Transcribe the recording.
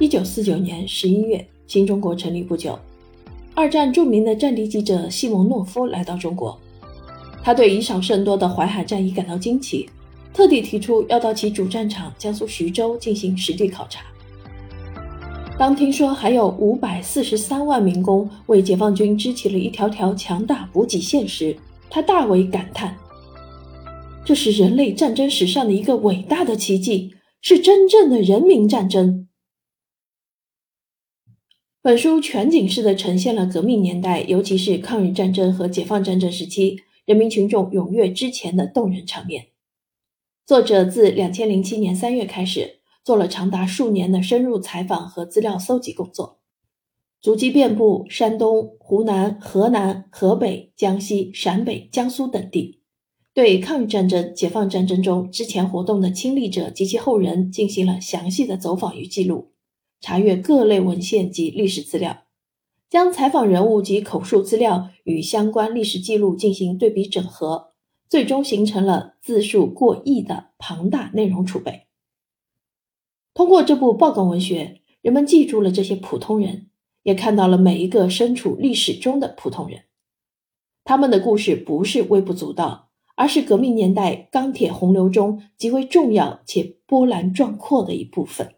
一九四九年十一月，新中国成立不久，二战著名的战地记者西蒙诺夫来到中国。他对以少胜多的淮海战役感到惊奇，特地提出要到其主战场江苏徐州进行实地考察。当听说还有五百四十三万民工为解放军支起了一条条强大补给线时，他大为感叹：“这是人类战争史上的一个伟大的奇迹，是真正的人民战争。”本书全景式的呈现了革命年代，尤其是抗日战争和解放战争时期人民群众踊跃之前的动人场面。作者自两千零七年三月开始，做了长达数年的深入采访和资料搜集工作，足迹遍布山东、湖南、河南、河北、江西、陕北、江苏等地，对抗日战争、解放战争中之前活动的亲历者及其后人进行了详细的走访与记录。查阅各类文献及历史资料，将采访人物及口述资料与相关历史记录进行对比整合，最终形成了字数过亿的庞大内容储备。通过这部报告文学，人们记住了这些普通人，也看到了每一个身处历史中的普通人。他们的故事不是微不足道，而是革命年代钢铁洪流中极为重要且波澜壮阔的一部分。